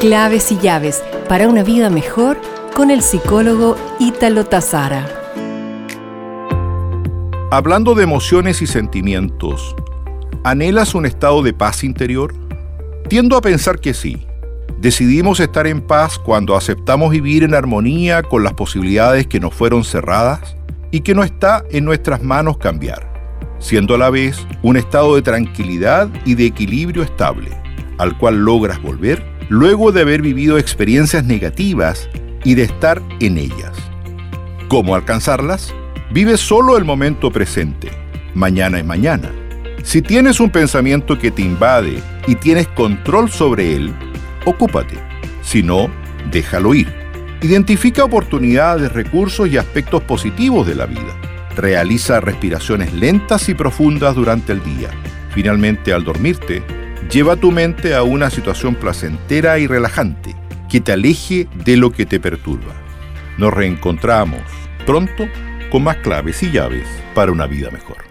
Claves y llaves para una vida mejor con el psicólogo Ítalo Tazara. Hablando de emociones y sentimientos, ¿anhelas un estado de paz interior? Tiendo a pensar que sí. Decidimos estar en paz cuando aceptamos vivir en armonía con las posibilidades que nos fueron cerradas y que no está en nuestras manos cambiar, siendo a la vez un estado de tranquilidad y de equilibrio estable, al cual logras volver luego de haber vivido experiencias negativas y de estar en ellas. ¿Cómo alcanzarlas? Vive solo el momento presente. Mañana es mañana. Si tienes un pensamiento que te invade y tienes control sobre él, ocúpate. Si no, déjalo ir. Identifica oportunidades, recursos y aspectos positivos de la vida. Realiza respiraciones lentas y profundas durante el día. Finalmente, al dormirte, Lleva tu mente a una situación placentera y relajante que te aleje de lo que te perturba. Nos reencontramos pronto con más claves y llaves para una vida mejor.